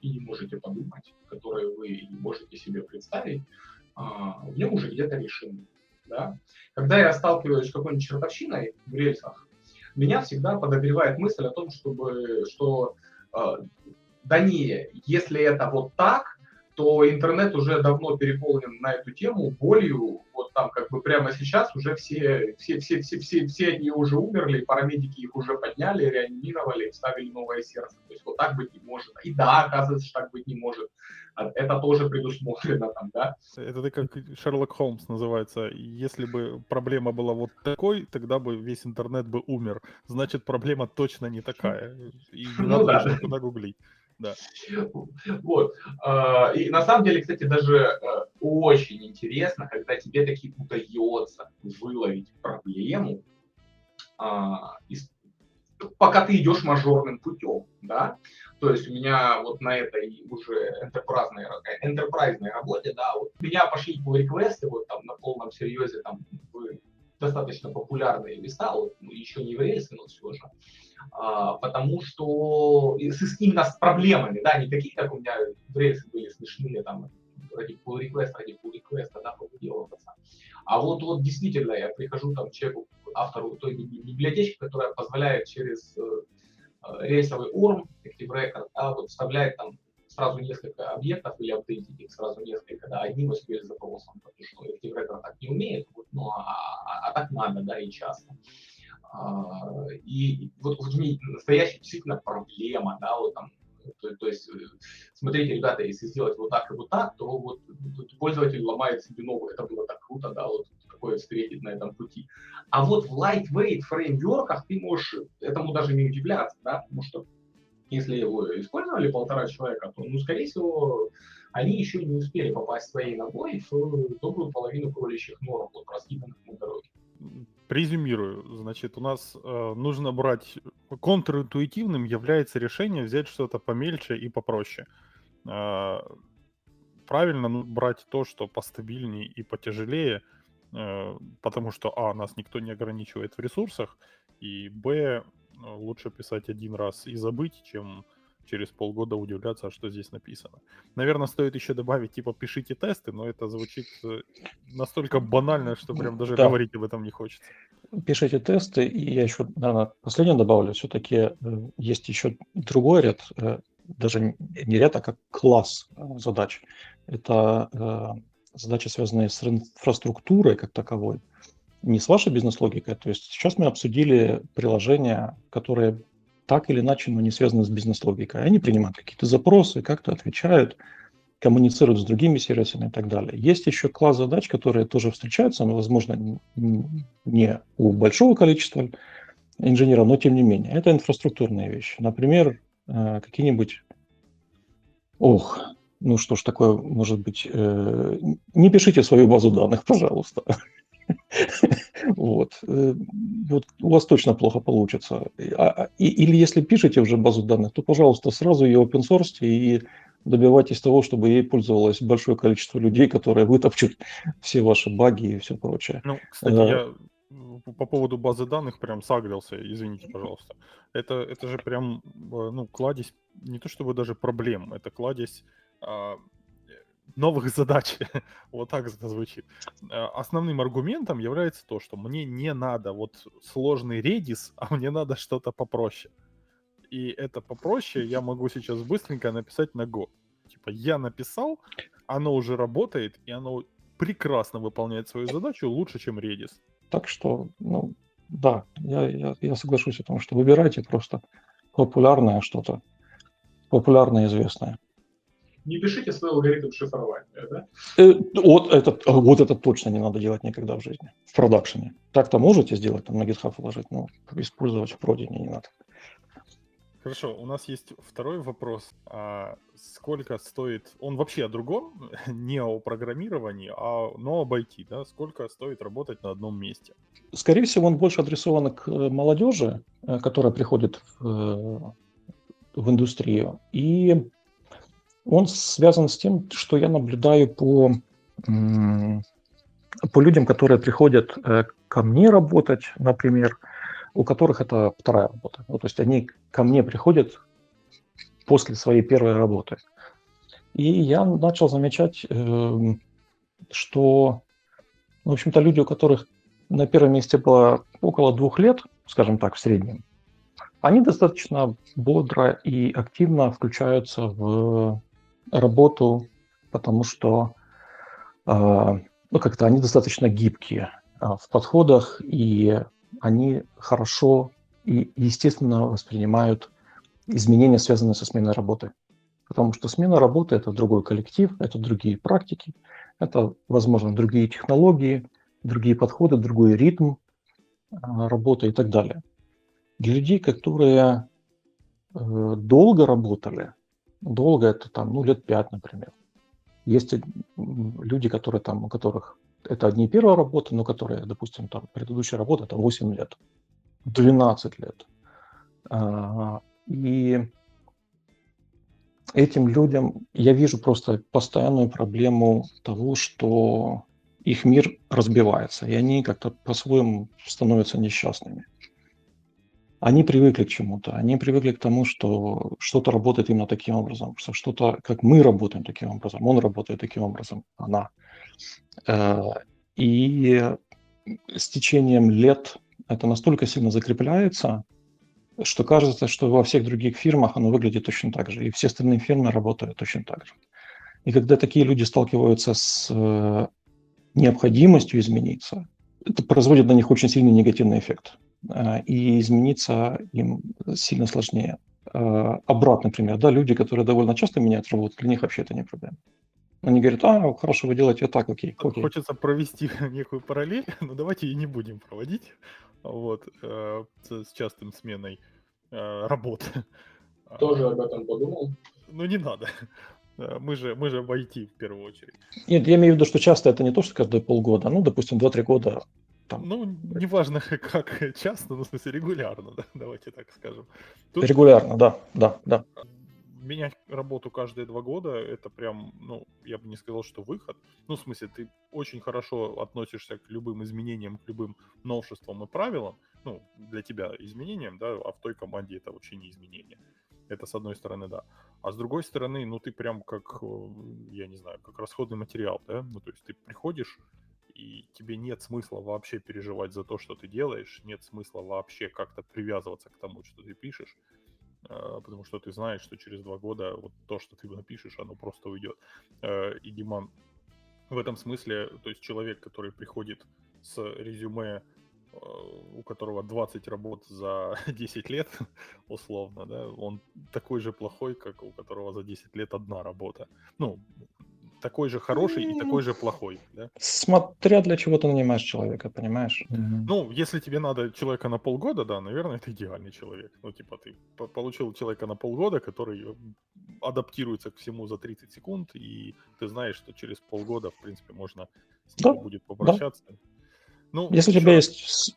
и не можете подумать, которые вы и не можете себе представить, э, в нем уже где-то решены. Да? Когда я сталкиваюсь с какой-нибудь чертовщиной в рельсах, меня всегда подогревает мысль о том, чтобы, что э, да не, если это вот так, то интернет уже давно переполнен на эту тему болью. Вот там как бы прямо сейчас уже все, все, все, все, все, все они уже умерли, парамедики их уже подняли, реанимировали, вставили новое сердце. То есть вот так быть не может. И да, оказывается, что так быть не может. Это тоже предусмотрено там, да. Это ты как Шерлок Холмс называется. Если бы проблема была вот такой, тогда бы весь интернет бы умер. Значит, проблема точно не такая. И не ну, надо да. туда гуглить. Да. Вот. А, и на самом деле, кстати, даже э, очень интересно, когда тебе таки удается выловить проблему, а, пока ты идешь мажорным путем, да, то есть у меня вот на этой уже энтерпрайзной, энтерпрайзной работе, да, вот меня пошли pull реквесты вот там на полном серьезе, там достаточно популярные места, вот, ну, еще не в рельсы, но все же, а, потому что с, именно с проблемами, да, не такие, как у меня в рельсы были смешные, там, ради pull request, ради pull request, да, побудиловаться. А вот, вот действительно я прихожу там человеку, автору той библиотечки, которая позволяет через э, рейсовый URM, Active Record, да, вот вставлять там сразу несколько объектов или апдейтить их сразу несколько, да, одним SQL запросом, потому что интегратор так не умеет, вот, но а, а, а так надо, да, и часто. А, и вот, вот настоящая действительно проблема, да, вот там то, то есть, э, смотрите, ребята, если сделать вот так и вот так, то вот пользователь ломает себе ногу. Это было так круто, да, вот такое встретить на этом пути. А вот в lightweight фреймворках ты можешь этому даже не удивляться, да, потому что если его использовали полтора человека, то, ну, скорее всего, они еще не успели попасть своей ногой в добрую половину кроличьих норок, вот раскиданных на дороге. Презюмирую, значит, у нас э, нужно брать контринтуитивным является решение взять что-то помельче и попроще. Э, правильно ну, брать то, что постабильнее и потяжелее, э, потому что а нас никто не ограничивает в ресурсах, и б лучше писать один раз и забыть, чем через полгода удивляться, что здесь написано. Наверное, стоит еще добавить, типа, пишите тесты, но это звучит э, настолько банально, что прям даже да. говорить об этом не хочется. Пишите тесты, и я еще, наверное, последнее добавлю. Все-таки э, есть еще другой ряд, э, даже не ряд, а как класс задач. Это задачи, связанные с инфраструктурой как таковой, не с вашей бизнес-логикой. То есть сейчас мы обсудили приложения, которые так или иначе, но не связаны с бизнес-логикой. Они принимают какие-то запросы, как-то отвечают, коммуницируют с другими сервисами и так далее. Есть еще класс задач, которые тоже встречаются, но, возможно, не у большого количества инженеров, но тем не менее. Это инфраструктурные вещи. Например, э, какие-нибудь... Ох, ну что ж такое может быть? Э, не пишите свою базу данных, пожалуйста. Вот. Э, вот у вас точно плохо получится. А, а, или если пишете уже базу данных, то, пожалуйста, сразу ее open source и добивайтесь того, чтобы ей пользовалось большое количество людей, которые вытопчут все ваши баги и все прочее. Ну, кстати, а, я по поводу базы данных прям сагрился, извините, пожалуйста. Это, это же прям, э, ну, кладезь, не то чтобы даже проблем, это кладезь а, новых задач. вот так это звучит. Э, основным аргументом является то, что мне не надо вот сложный редис, а мне надо что-то попроще. И это попроще я могу сейчас быстренько написать на Go. Типа я написал, оно уже работает, и оно прекрасно выполняет свою задачу лучше, чем Redis. Так что, ну, да, я, я, я соглашусь о том, что выбирайте просто популярное что-то, популярное известное не пишите свой алгоритм шифрования, да? Э, вот, этот, вот это точно не надо делать никогда в жизни, в продакшене. Так-то можете сделать, там на GitHub вложить, но использовать в продине не надо. Хорошо, у нас есть второй вопрос. А сколько стоит... Он вообще о другом, не о программировании, а но об IT, да? Сколько стоит работать на одном месте? Скорее всего, он больше адресован к молодежи, э, которая приходит в, э, в индустрию. И он связан с тем, что я наблюдаю по, по людям, которые приходят э, ко мне работать, например, у которых это вторая работа. Ну, то есть они ко мне приходят после своей первой работы. И я начал замечать, эм, что, в общем-то, люди, у которых на первом месте было около двух лет, скажем так, в среднем, они достаточно бодро и активно включаются в работу, потому что э, ну, как-то они достаточно гибкие э, в подходах, и они хорошо и естественно воспринимают изменения, связанные со сменой работы. Потому что смена работы – это другой коллектив, это другие практики, это, возможно, другие технологии, другие подходы, другой ритм э, работы и так далее. Для людей, которые э, долго работали, долго это там, ну, лет пять, например. Есть люди, которые там, у которых это одни первая работа, но которые, допустим, там предыдущая работа это 8 лет, 12 лет. А, и этим людям я вижу просто постоянную проблему того, что их мир разбивается, и они как-то по-своему становятся несчастными они привыкли к чему-то, они привыкли к тому, что что-то работает именно таким образом, что что-то, как мы работаем таким образом, он работает таким образом, она. Э, и с течением лет это настолько сильно закрепляется, что кажется, что во всех других фирмах оно выглядит точно так же, и все остальные фирмы работают точно так же. И когда такие люди сталкиваются с э, необходимостью измениться, это производит на них очень сильный негативный эффект. Э, и измениться им сильно сложнее. Э, обратный пример, да, люди, которые довольно часто меняют работу, для них вообще это не проблема. Они говорят, а, хорошо, вы делаете так, окей, окей. Хочется провести некую параллель, но давайте и не будем проводить вот, э, с частым сменой э, работ. Тоже об этом подумал. Ну, не надо. Мы же, мы же в IT в первую очередь. Нет, я имею в виду, что часто это не то, что каждые полгода, ну, допустим, 2-3 года. Там. Ну, неважно, как часто, но в смысле регулярно, да, давайте так скажем. Тут... Регулярно, да, да, да менять работу каждые два года, это прям, ну, я бы не сказал, что выход. Ну, в смысле, ты очень хорошо относишься к любым изменениям, к любым новшествам и правилам, ну, для тебя изменениям, да, а в той команде это вообще не изменение. Это с одной стороны, да. А с другой стороны, ну, ты прям как, э, я не знаю, как расходный материал, да, ну, то есть ты приходишь, и тебе нет смысла вообще переживать за то, что ты делаешь, нет смысла вообще как-то привязываться к тому, что ты пишешь. А, потому что ты знаешь, что через два года вот то, что ты напишешь, оно просто уйдет. Э, и Диман в этом смысле, то есть человек, который приходит с резюме, э, у которого 20 работ за 10 лет, условно, да, он такой же плохой, как у которого за 10 лет одна работа. Ну, такой же хороший и такой же плохой. Да? Смотря для чего ты нанимаешь человека, понимаешь? Ну, если тебе надо человека на полгода, да, наверное, это идеальный человек. Ну, типа, ты получил человека на полгода, который адаптируется к всему за 30 секунд, и ты знаешь, что через полгода, в принципе, можно с ним да, будет попрощаться. Да. Ну, если у тебя есть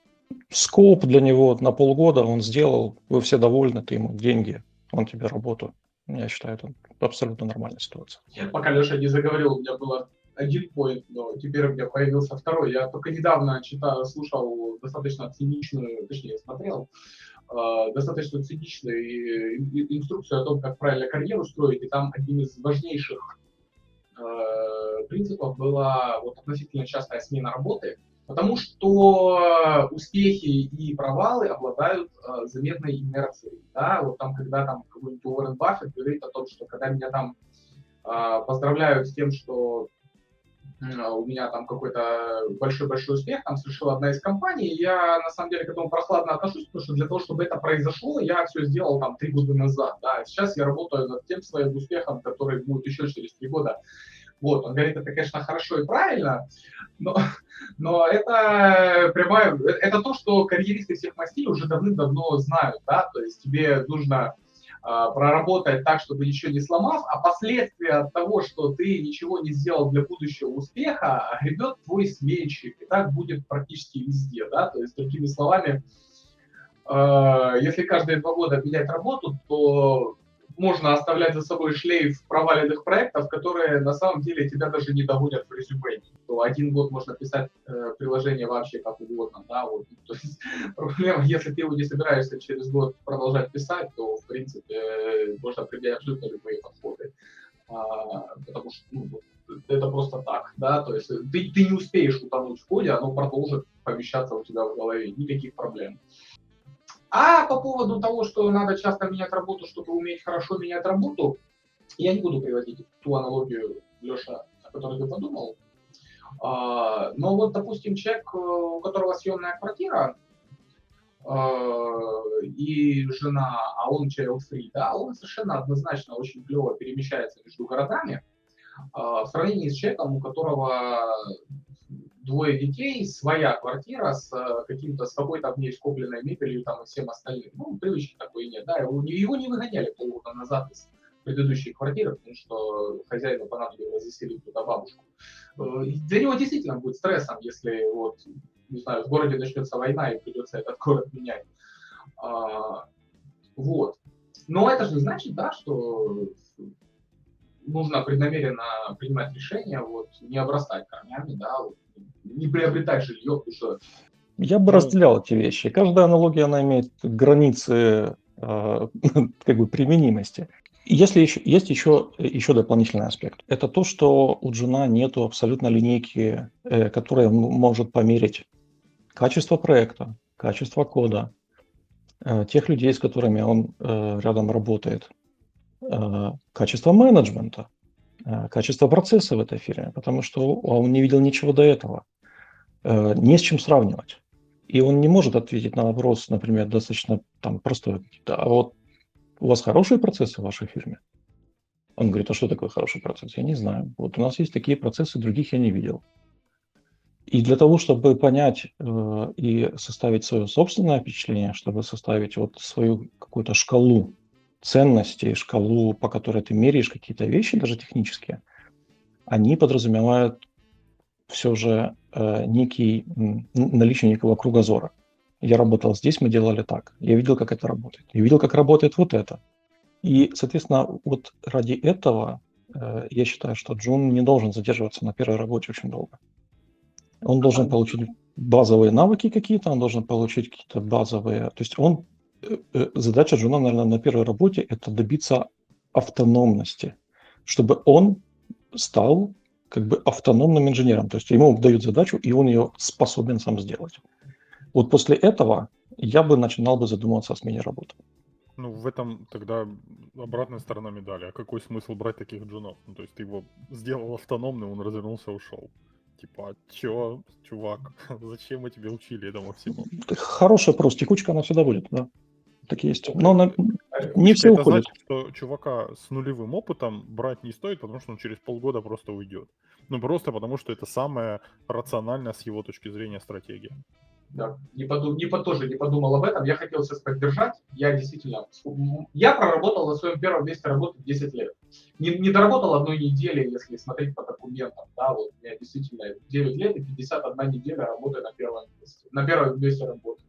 скоп для него на полгода, он сделал, вы все довольны, ты ему деньги, он тебе работу. Я считаю, это абсолютно нормальная ситуация. Пока Леша не заговорил, у меня было один поинт, но теперь у меня появился второй. Я только недавно читал, слушал достаточно циничную, точнее, смотрел, э, достаточно циничную инструкцию о том, как правильно карьеру строить, и там одним из важнейших э, принципов была вот относительно частая смена работы, Потому что успехи и провалы обладают э, заметной инерцией. Да? Вот там, когда там какой-нибудь Уоррен Баффет говорит о том, что когда меня там э, поздравляют с тем, что э, у меня там какой-то большой-большой успех, там совершила одна из компаний, я на самом деле к этому прохладно отношусь, потому что для того, чтобы это произошло, я все сделал там три года назад, да, сейчас я работаю над тем своим успехом, который будет еще через три года. Вот, он говорит, это, конечно, хорошо и правильно, но, но это прямая, это то, что карьеристы всех мастей уже давным-давно знают, да, то есть тебе нужно а, проработать так, чтобы ничего не сломав, а последствия от того, что ты ничего не сделал для будущего успеха, гребет твой сменщик, и так будет практически везде, да, то есть, другими словами, э, если каждые два года менять работу, то можно оставлять за собой шлейф проваленных проектов, которые на самом деле тебя даже не доводят в резюме. То один год можно писать э, приложение вообще как угодно, да, вот. То есть проблема, если ты его не собираешься через год продолжать писать, то, в принципе, э, можно применять абсолютно любые подходы. А, потому что ну, это просто так, да, то есть ты, ты не успеешь утонуть в коде, оно продолжит помещаться у тебя в голове, никаких проблем. А по поводу того, что надо часто менять работу, чтобы уметь хорошо менять работу, я не буду приводить ту аналогию, Леша, о которой ты подумал. А, но вот, допустим, человек, э, у которого съемная квартира, э, и жена, а он child free, да, он совершенно однозначно очень клево перемещается между городами, а, в сравнении с человеком, у которого двое детей, своя квартира с э, каким-то, с какой-то в ней скопленной мебелью там и всем остальным. Ну, привычки такой нет, да, его, его не выгоняли полгода назад из предыдущей квартиры, потому что хозяину понадобилось заселить туда бабушку. Э, для него действительно будет стрессом, если вот, не знаю, в городе начнется война и придется этот город менять. А, вот. Но это же не значит, да, что нужно преднамеренно принимать решения, вот, не обрастать корнями, да, вот, не приобретать жилье, потому что... Я бы разделял эти вещи. Каждая аналогия, она имеет границы э, как бы применимости. Если еще, есть еще, еще дополнительный аспект. Это то, что у Джина нету абсолютно линейки, э, которая может померить качество проекта, качество кода, э, тех людей, с которыми он э, рядом работает, э, качество менеджмента, качество процесса в этой фирме, потому что он не видел ничего до этого. Э, не с чем сравнивать. И он не может ответить на вопрос, например, достаточно там простой. А вот у вас хорошие процессы в вашей фирме? Он говорит, а что такое хороший процесс? Я не знаю. Вот у нас есть такие процессы, других я не видел. И для того, чтобы понять э, и составить свое собственное впечатление, чтобы составить вот свою какую-то шкалу ценностей, шкалу, по которой ты меряешь какие-то вещи, даже технические, они подразумевают все же э, некий наличие некого кругозора. Я работал здесь, мы делали так. Я видел, как это работает. Я видел, как работает вот это. И, соответственно, вот ради этого э, я считаю, что Джун не должен задерживаться на первой работе очень долго. Он должен получить базовые навыки какие-то, он должен получить какие-то базовые... То есть он... Э, э, задача Джуна, наверное, на первой работе – это добиться автономности, чтобы он стал как бы автономным инженером. То есть ему дают задачу, и он ее способен сам сделать. Вот после этого я бы начинал бы задумываться о смене работы. Ну, в этом тогда обратная сторона медали. А какой смысл брать таких джунов? Ну, то есть ты его сделал автономным, он развернулся, ушел. Типа, а чё, чувак, зачем мы тебе учили этому всему? Хороший вопрос. Текучка она всегда будет, да. Так есть. Но она... не все это уходят. значит, что чувака с нулевым опытом брать не стоит, потому что он через полгода просто уйдет. Ну, просто потому что это самая рациональная с его точки зрения стратегия. Да, не, подум, не по, тоже не подумал об этом. Я хотел сейчас поддержать. Я действительно... Я проработал на своем первом месте работы 10 лет. Не, не доработал одной недели, если смотреть по документам. Да, вот у меня действительно 9 лет и 51 неделя работы на первом месте. На первом месте работы.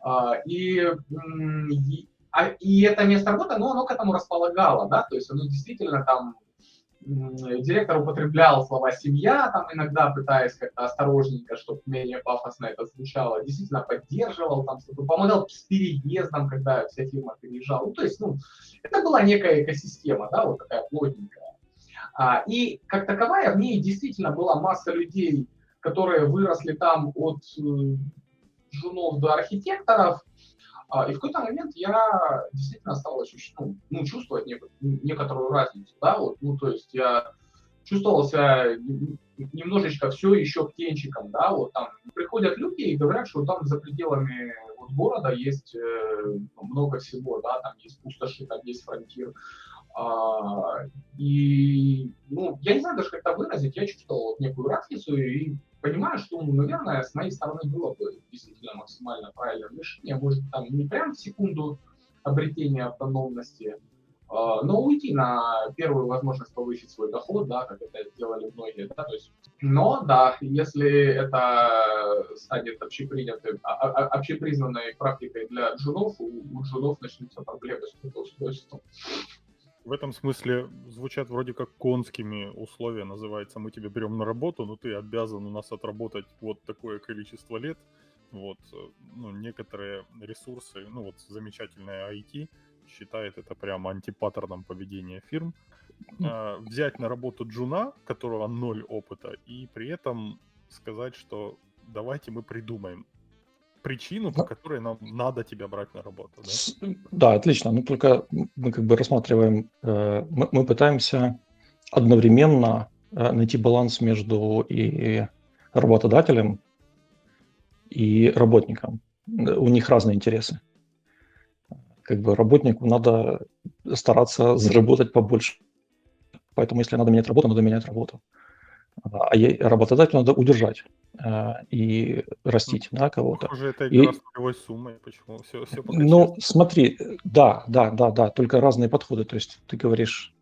А, и, а, и это место работы, ну, оно к этому располагало, да, то есть оно действительно там директор употреблял слова «семья», там иногда пытаясь как-то осторожненько, чтобы менее пафосно это звучало, действительно поддерживал, там что-то помогал с переездом, когда вся фирма переезжала. Ну, то есть, ну, это была некая экосистема, да, вот такая плотненькая. А, и как таковая в ней действительно была масса людей, которые выросли там от э, жунов до архитекторов, а, и в какой-то момент я действительно стал ощущать, ну, ну, чувствовать нек- некоторую разницу, да, вот, ну, то есть я чувствовал себя немножечко все еще птенчиком, да, вот там приходят люди и говорят, что там за пределами вот города есть э, много всего, да, там есть пустоши, там есть фронтир, а, и, ну, я не знаю даже, как это выразить, я чувствовал вот некую разницу и понимаю, что, ну, наверное, с моей стороны было бы действительно максимально правильное решение, может, там не прям в секунду обретения автономности, а, но уйти на первую возможность повысить свой доход, да, как это делали многие, да, то есть, но, да, если это станет общепринятым, а, а, общепризнанной практикой для джунов, у, у джунов начнутся проблемы с трудоустройством в этом смысле звучат вроде как конскими условия, называется, мы тебя берем на работу, но ты обязан у нас отработать вот такое количество лет. Вот, э, ну, некоторые ресурсы, ну вот замечательная IT считает это прямо антипаттерном поведения фирм. А, взять на работу джуна, которого ноль опыта, и при этом сказать, что давайте мы придумаем, причину, по которой нам надо тебя брать на работу. Да, да отлично. Ну, только мы как бы рассматриваем, э, мы, мы пытаемся одновременно э, найти баланс между и работодателем и работником. У них разные интересы. Как бы работнику надо стараться заработать побольше. Поэтому, если надо менять работу, надо менять работу. А работодателю надо удержать э, и растить да, кого-то. Это игра и... с нулевой суммой. Почему? Все, все ну, смотри, да, да, да, да, только разные подходы. То есть ты говоришь...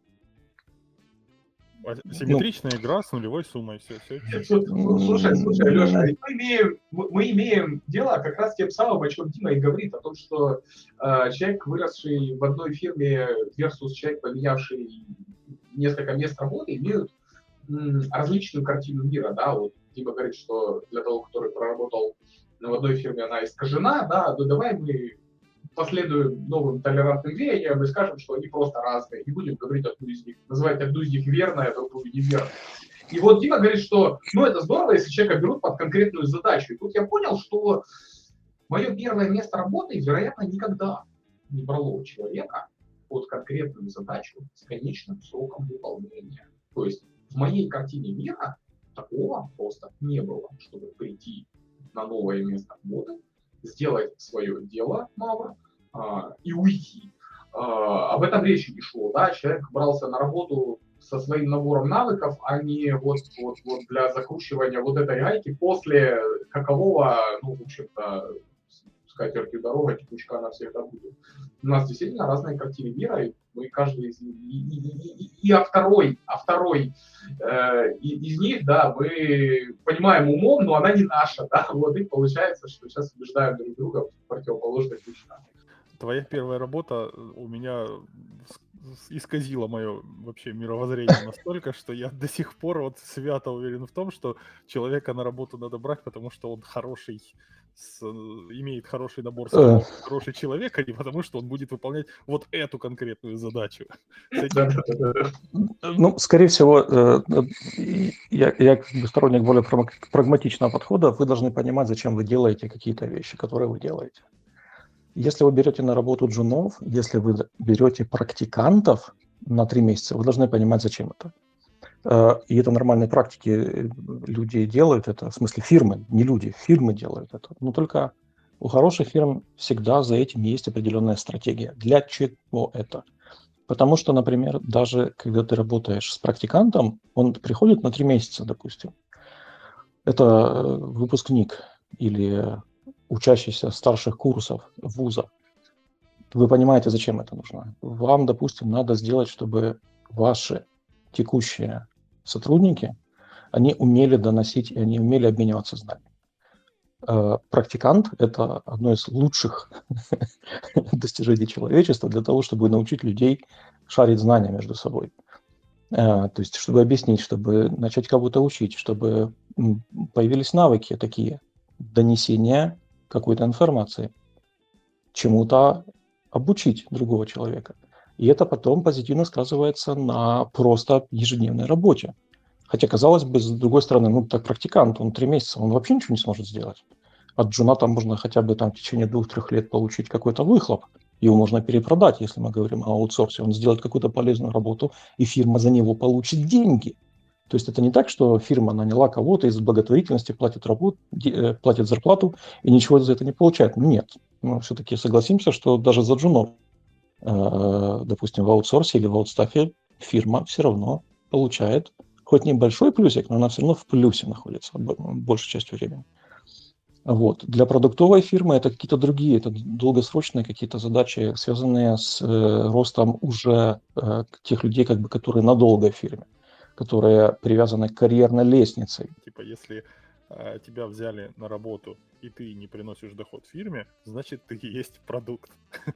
А симметричная ну, игра с нулевой суммой. Все, все, все. Слушай, слушай, Леша, мы имеем, мы имеем дело как раз тем самым, о чем Дима и говорит, о том, что э, человек, выросший в одной фирме versus человек, поменявший несколько мест работы, имеют различную картину мира, да, вот Дима говорит, что для того, который проработал в одной фирме, она искажена, да, ну давай мы последуем новым толерантным веяниям и скажем, что они просто разные, не будем говорить одну из них, называть одну из них верной, а другую неверной. И вот Дима говорит, что ну это здорово, если человека берут под конкретную задачу. И тут я понял, что Мое первое место работы, вероятно, никогда не брало человека под конкретную задачу с конечным сроком выполнения. То есть в моей картине мира такого просто не было, чтобы прийти на новое место работы, сделать свое дело мало а, и уйти. А, об этом речи не шло. Да? Человек брался на работу со своим набором навыков, а не вот, вот, вот для закручивания вот этой гайки после какового, ну, в общем-то, скатертью дорога, текучка она всегда будет. У нас действительно разные картины мира, и мы каждый из и, и, и, и а второй, а второй э, из них, да, мы понимаем умом, но она не наша, да, вот и получается, что сейчас убеждаем друг друга в противоположных вещах. Твоя первая работа у меня исказило мое вообще мировоззрение настолько, что я до сих пор вот свято уверен в том, что человека на работу надо брать, потому что он хороший, с, имеет хороший набор э. хороший человек, а не потому что он будет выполнять вот эту конкретную задачу. Ну, скорее всего, э, я, я как бы сторонник более прагматичного подхода. Вы должны понимать, зачем вы делаете какие-то вещи, которые вы делаете. Если вы берете на работу джунов, если вы берете практикантов на три месяца, вы должны понимать, зачем это. Э, и это нормальные практики, э, люди делают это, в смысле фирмы, не люди, фирмы делают это. Но только у хороших фирм всегда за этим есть определенная стратегия. Для чего это? Потому что, например, даже когда ты работаешь с практикантом, он приходит на три месяца, допустим. Это э, выпускник или учащийся старших курсов вуза, вы понимаете, зачем это нужно. Вам, допустим, надо сделать, чтобы ваши текущие сотрудники, они умели доносить и они умели обмениваться знаниями. Э, практикант – это одно из лучших достижений человечества для того, чтобы научить людей шарить знания между собой. Э, то есть, чтобы объяснить, чтобы начать кого-то учить, чтобы появились навыки такие донесения какой-то информации, чему-то обучить другого человека. И это потом позитивно сказывается на просто ежедневной работе. Хотя, казалось бы, с другой стороны, ну, так практикант, он три месяца, он вообще ничего не сможет сделать. От джуна там можно хотя бы там в течение двух-трех лет получить какой-то выхлоп. Его можно перепродать, если мы говорим о аутсорсе. Он сделает какую-то полезную работу, и фирма за него получит деньги. То есть это не так, что фирма наняла кого-то из благотворительности, платит, работу, э, платит зарплату и ничего за это не получает. Нет. Мы все-таки согласимся, что даже за джунов, допустим, в аутсорсе или в аутстафе фирма все равно получает хоть небольшой плюсик, но она все равно в плюсе находится большей частью времени. Вот. Для продуктовой фирмы это какие-то другие, это долгосрочные какие-то задачи, связанные с э, ростом уже э, тех людей, как бы, которые надолго в фирме которые привязаны к карьерной лестнице. Типа, если э, тебя взяли на работу, и ты не приносишь доход фирме, значит, ты есть продукт.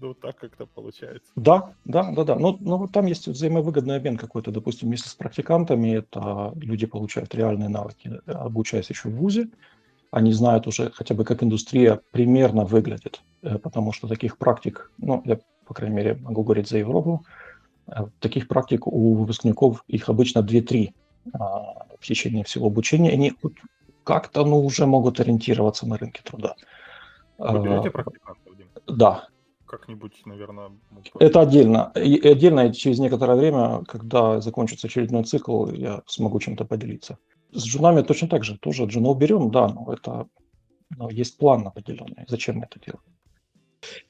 Ну, так как-то получается. Да, да, да, да. Но, ну, но там есть взаимовыгодный обмен какой-то. Допустим, если с практикантами, это люди получают реальные навыки, обучаясь еще в ВУЗе. Они знают уже хотя бы, как индустрия примерно выглядит. Э, потому что таких практик, ну, я, по крайней мере, могу говорить за Европу, Э, таких практик у выпускников их обычно 2-3 а, в течение всего обучения. Они как-то ну, уже могут ориентироваться на рынке труда. Вы берете практикантов, Дим? Да. Как-нибудь, наверное... Это отдельно. И отдельно через некоторое время, когда закончится очередной цикл, я смогу чем-то поделиться. С джунами точно так же. Тоже джунов берем, да, но это но есть план определенный. Зачем мы это делаем?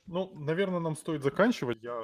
Ну, наверное, нам стоит заканчивать. Я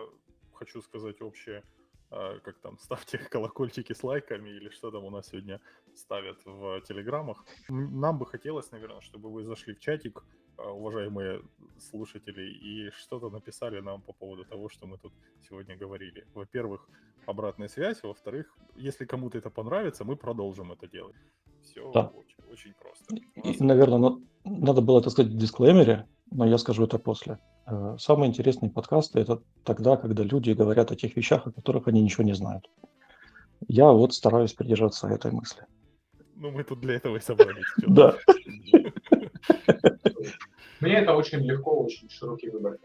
хочу сказать общее, а, как там, ставьте колокольчики с лайками или что там у нас сегодня ставят в телеграммах. Нам бы хотелось, наверное, чтобы вы зашли в чатик, уважаемые слушатели, и что-то написали нам по поводу того, что мы тут сегодня говорили. Во-первых, обратная связь, во-вторых, если кому-то это понравится, мы продолжим это делать. Все да. очень, очень просто. И, наверное, надо было это сказать в дисклеймере, но я скажу это после. Э, самые интересные подкасты – это тогда, когда люди говорят о тех вещах, о которых они ничего не знают. Я вот стараюсь придерживаться этой мысли. Ну, мы тут для этого и собрались. Да. Мне это очень легко, очень широкий выбор.